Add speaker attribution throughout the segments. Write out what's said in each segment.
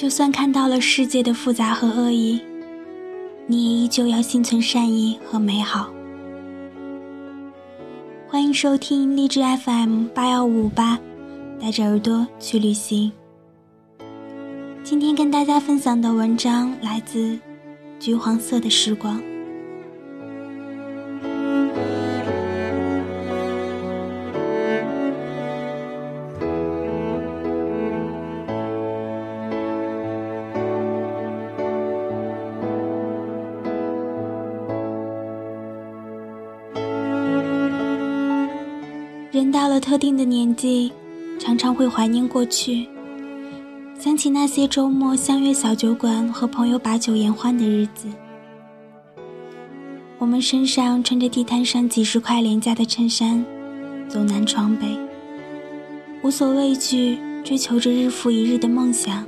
Speaker 1: 就算看到了世界的复杂和恶意，你也依旧要心存善意和美好。欢迎收听励志 FM 八幺五五八，带着耳朵去旅行。今天跟大家分享的文章来自《橘黄色的时光》。人到了特定的年纪，常常会怀念过去。想起那些周末相约小酒馆和朋友把酒言欢的日子，我们身上穿着地摊上几十块廉价的衬衫，走南闯北，无所畏惧，追求着日复一日的梦想。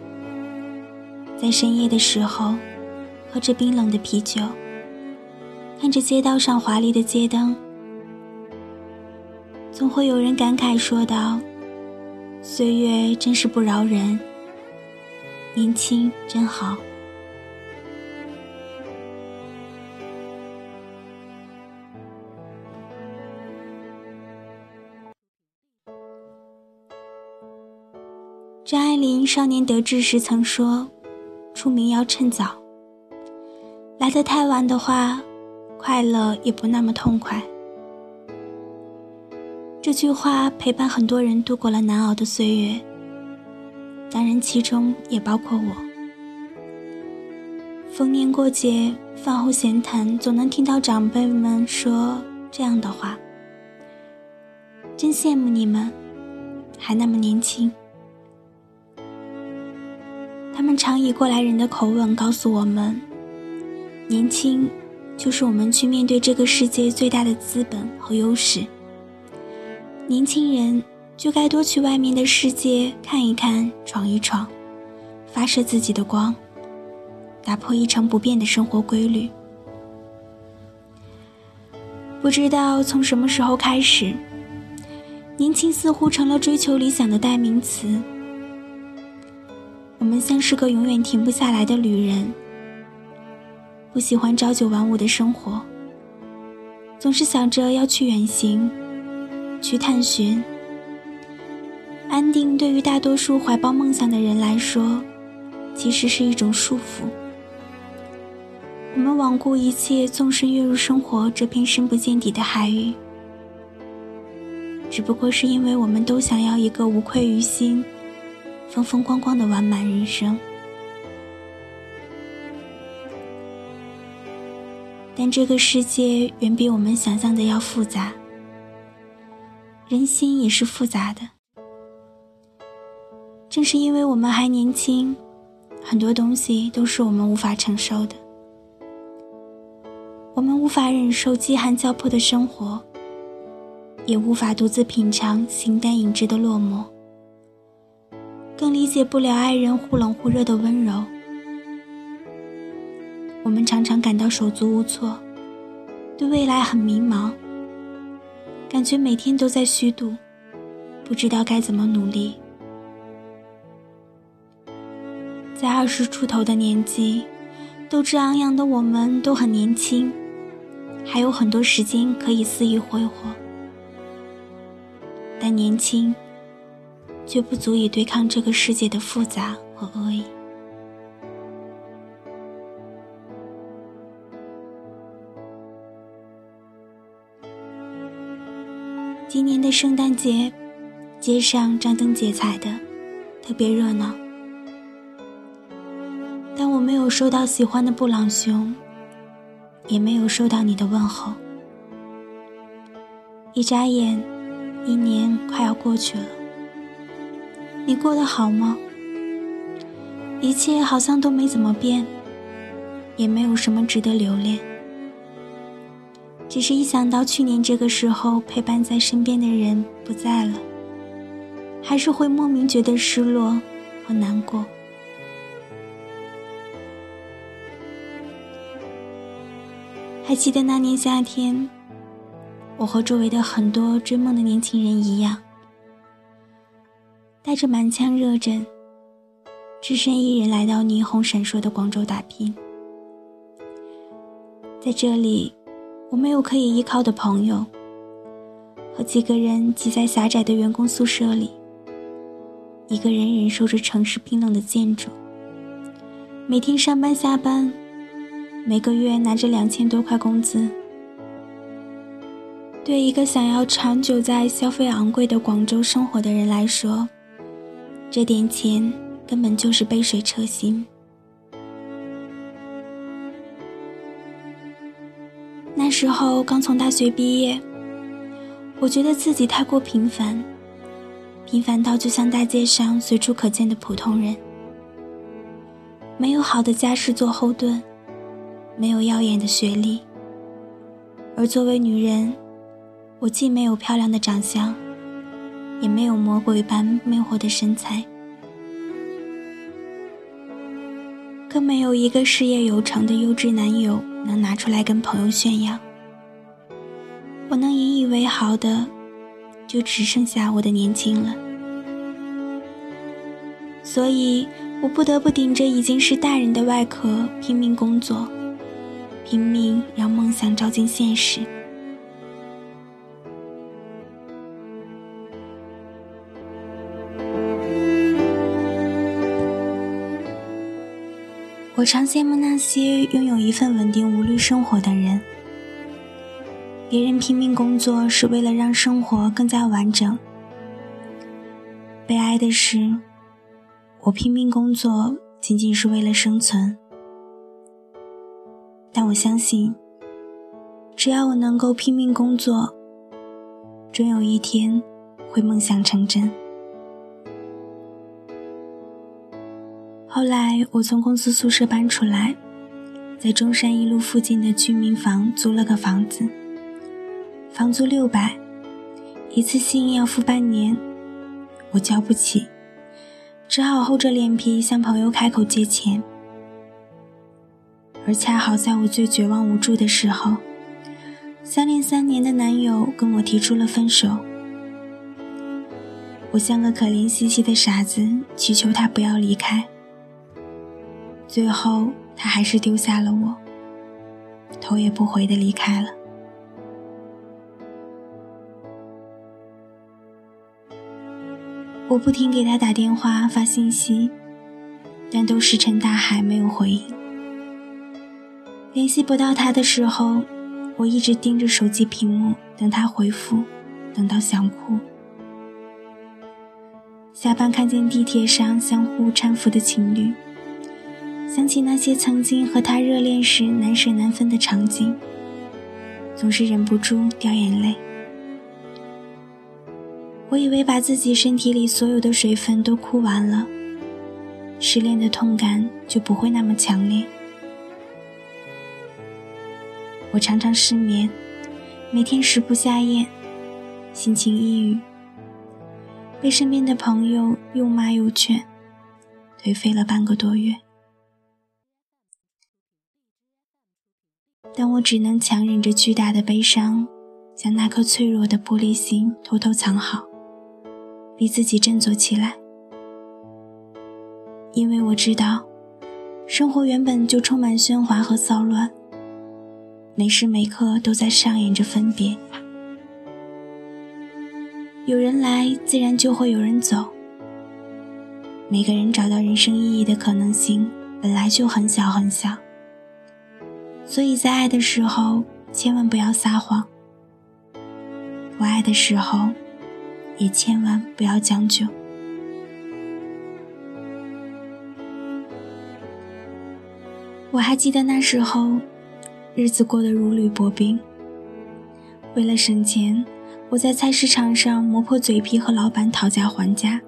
Speaker 1: 在深夜的时候，喝着冰冷的啤酒，看着街道上华丽的街灯，总会有人感慨说道：“岁月真是不饶人。”年轻真好。张爱玲少年得志时曾说：“出名要趁早，来得太晚的话，快乐也不那么痛快。”这句话陪伴很多人度过了难熬的岁月。当然，其中也包括我。逢年过节、饭后闲谈，总能听到长辈们说这样的话：“真羡慕你们，还那么年轻。”他们常以过来人的口吻告诉我们：“年轻，就是我们去面对这个世界最大的资本和优势。”年轻人。就该多去外面的世界看一看，闯一闯，发射自己的光，打破一成不变的生活规律。不知道从什么时候开始，年轻似乎成了追求理想的代名词。我们像是个永远停不下来的旅人，不喜欢朝九晚五的生活，总是想着要去远行，去探寻。安定对于大多数怀抱梦想的人来说，其实是一种束缚。我们罔顾一切，纵身跃入生活这片深不见底的海域，只不过是因为我们都想要一个无愧于心、风风光光的完满人生。但这个世界远比我们想象的要复杂，人心也是复杂的。正是因为我们还年轻，很多东西都是我们无法承受的。我们无法忍受饥寒交迫的生活，也无法独自品尝形单影只的落寞，更理解不了爱人忽冷忽热的温柔。我们常常感到手足无措，对未来很迷茫，感觉每天都在虚度，不知道该怎么努力。在二十出头的年纪，斗志昂扬的我们都很年轻，还有很多时间可以肆意挥霍。但年轻，却不足以对抗这个世界的复杂和恶意。今年的圣诞节，街上张灯结彩的，特别热闹。但我没有收到喜欢的布朗熊，也没有收到你的问候。一眨眼，一年快要过去了。你过得好吗？一切好像都没怎么变，也没有什么值得留恋。只是一想到去年这个时候陪伴在身边的人不在了，还是会莫名觉得失落和难过。还记得那年夏天，我和周围的很多追梦的年轻人一样，带着满腔热忱，只身一人来到霓虹闪烁的广州打拼。在这里，我没有可以依靠的朋友，和几个人挤在狭窄的员工宿舍里，一个人忍受着城市冰冷的建筑，每天上班下班，每个月拿着两千多块工资。对一个想要长久在消费昂贵的广州生活的人来说，这点钱。根本就是杯水车薪。时候刚从大学毕业，我觉得自己太过平凡，平凡到就像大街上随处可见的普通人，没有好的家世做后盾，没有耀眼的学历，而作为女人，我既没有漂亮的长相，也没有魔鬼般魅惑的身材。更没有一个事业有成的优质男友能拿出来跟朋友炫耀。我能引以为豪的，就只剩下我的年轻了。所以我不得不顶着已经是大人的外壳拼命工作，拼命让梦想照进现实。我常羡慕那些拥有一份稳定无虑生活的人。别人拼命工作是为了让生活更加完整。悲哀的是，我拼命工作仅仅是为了生存。但我相信，只要我能够拼命工作，终有一天会梦想成真。后来，我从公司宿舍搬出来，在中山一路附近的居民房租了个房子，房租六百，一次性要付半年，我交不起，只好厚着脸皮向朋友开口借钱。而恰好在我最绝望无助的时候，相恋三年的男友跟我提出了分手，我像个可怜兮兮的傻子，祈求他不要离开。最后，他还是丢下了我，头也不回的离开了。我不停给他打电话、发信息，但都石沉大海，没有回应。联系不到他的时候，我一直盯着手机屏幕，等他回复，等到想哭。下班看见地铁上相互搀扶的情侣。想起那些曾经和他热恋时难舍难分的场景，总是忍不住掉眼泪。我以为把自己身体里所有的水分都哭完了，失恋的痛感就不会那么强烈。我常常失眠，每天食不下咽，心情抑郁，被身边的朋友又骂又劝，颓废了半个多月。但我只能强忍着巨大的悲伤，将那颗脆弱的玻璃心偷偷藏好，逼自己振作起来。因为我知道，生活原本就充满喧哗和骚乱，每时每刻都在上演着分别。有人来，自然就会有人走。每个人找到人生意义的可能性，本来就很小很小。所以在爱的时候，千万不要撒谎；不爱的时候，也千万不要将就。我还记得那时候，日子过得如履薄冰。为了省钱，我在菜市场上磨破嘴皮和老板讨价还价，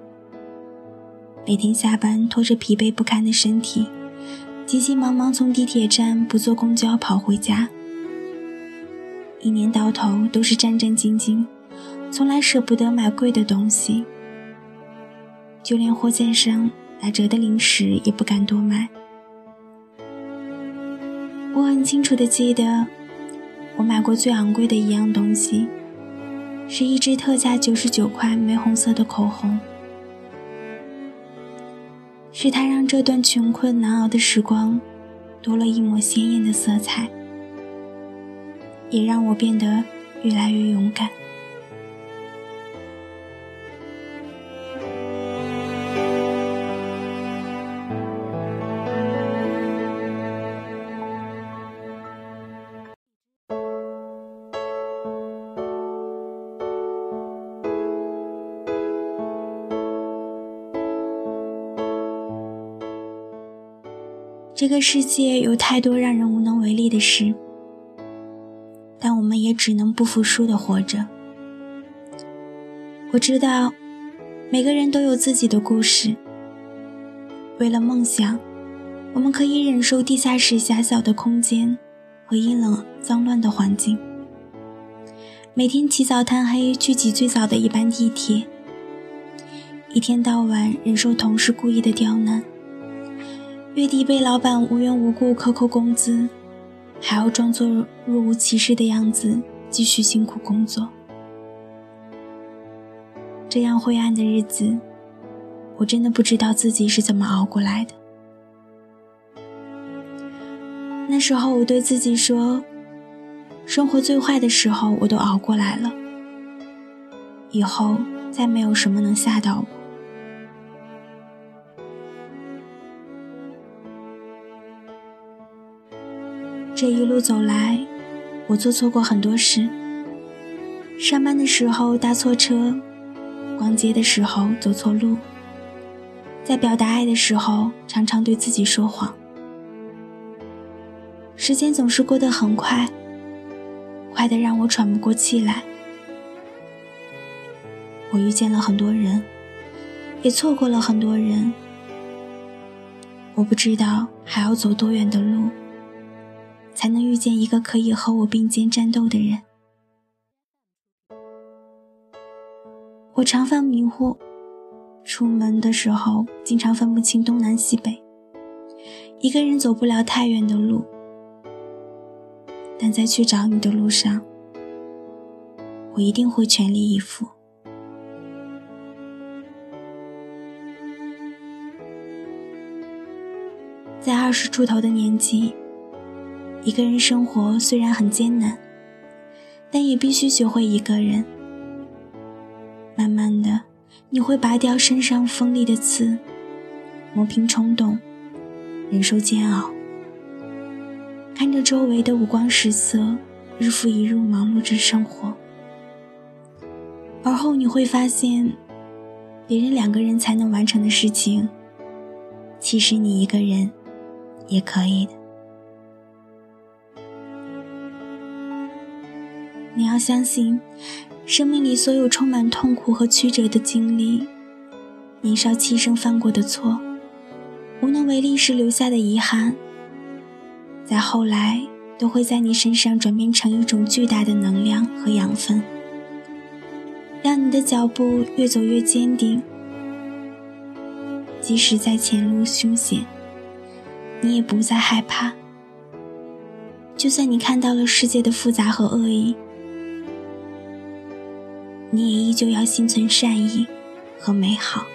Speaker 1: 每天下班拖着疲惫不堪的身体。急急忙忙从地铁站不坐公交跑回家，一年到头都是战战兢兢，从来舍不得买贵的东西，就连货架上打折的零食也不敢多买。我很清楚的记得，我买过最昂贵的一样东西，是一支特价九十九块玫红色的口红。是他让这段穷困难熬的时光多了一抹鲜艳的色彩，也让我变得越来越勇敢。这个世界有太多让人无能为力的事，但我们也只能不服输的活着。我知道，每个人都有自己的故事。为了梦想，我们可以忍受地下室狭小的空间和阴冷脏乱的环境，每天起早贪黑去挤最早的一班地铁，一天到晚忍受同事故意的刁难。月底被老板无缘无故克扣工资，还要装作若无其事的样子继续辛苦工作。这样灰暗的日子，我真的不知道自己是怎么熬过来的。那时候我对自己说：“生活最坏的时候我都熬过来了，以后再没有什么能吓到我。”这一路走来，我做错过很多事。上班的时候搭错车，逛街的时候走错路，在表达爱的时候常常对自己说谎。时间总是过得很快，快得让我喘不过气来。我遇见了很多人，也错过了很多人。我不知道还要走多远的路。才能遇见一个可以和我并肩战斗的人。我常犯迷糊，出门的时候经常分不清东南西北，一个人走不了太远的路。但在去找你的路上，我一定会全力以赴。在二十出头的年纪。一个人生活虽然很艰难，但也必须学会一个人。慢慢的，你会拔掉身上锋利的刺，磨平冲动，忍受煎熬，看着周围的五光十色，日复一日忙碌着生活。而后你会发现，别人两个人才能完成的事情，其实你一个人也可以的。你要相信，生命里所有充满痛苦和曲折的经历，年少气盛犯过的错，无能为力时留下的遗憾，在后来都会在你身上转变成一种巨大的能量和养分，让你的脚步越走越坚定。即使在前路凶险，你也不再害怕。就算你看到了世界的复杂和恶意。你也依旧要心存善意和美好。